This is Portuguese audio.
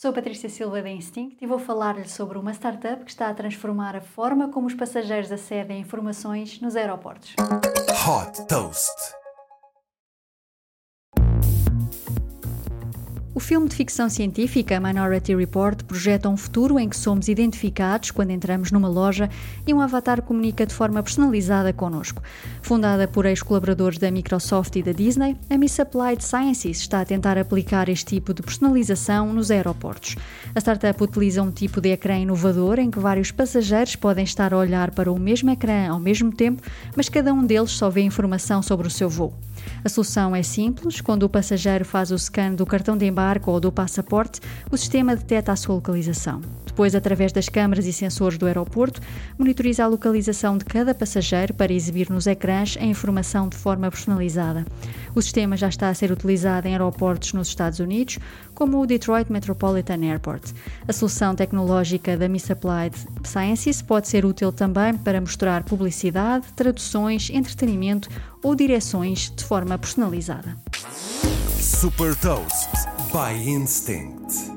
Sou Patrícia Silva da Instinct e vou falar-lhe sobre uma startup que está a transformar a forma como os passageiros acedem a informações nos aeroportos. Hot Toast. O filme de ficção científica Minority Report projeta um futuro em que somos identificados quando entramos numa loja e um avatar comunica de forma personalizada connosco. Fundada por ex-colaboradores da Microsoft e da Disney, a Miss Applied Sciences está a tentar aplicar este tipo de personalização nos aeroportos. A startup utiliza um tipo de ecrã inovador em que vários passageiros podem estar a olhar para o mesmo ecrã ao mesmo tempo, mas cada um deles só vê informação sobre o seu voo. A solução é simples. Quando o passageiro faz o scan do cartão de embarque ou do passaporte, o sistema detecta a sua localização. Depois, através das câmaras e sensores do aeroporto, monitoriza a localização de cada passageiro para exibir nos ecrãs a informação de forma personalizada. O sistema já está a ser utilizado em aeroportos nos Estados Unidos, como o Detroit Metropolitan Airport. A solução tecnológica da Miss Applied Sciences pode ser útil também para mostrar publicidade, traduções, entretenimento ou direções de forma personalizada. Super Toast by Instinct.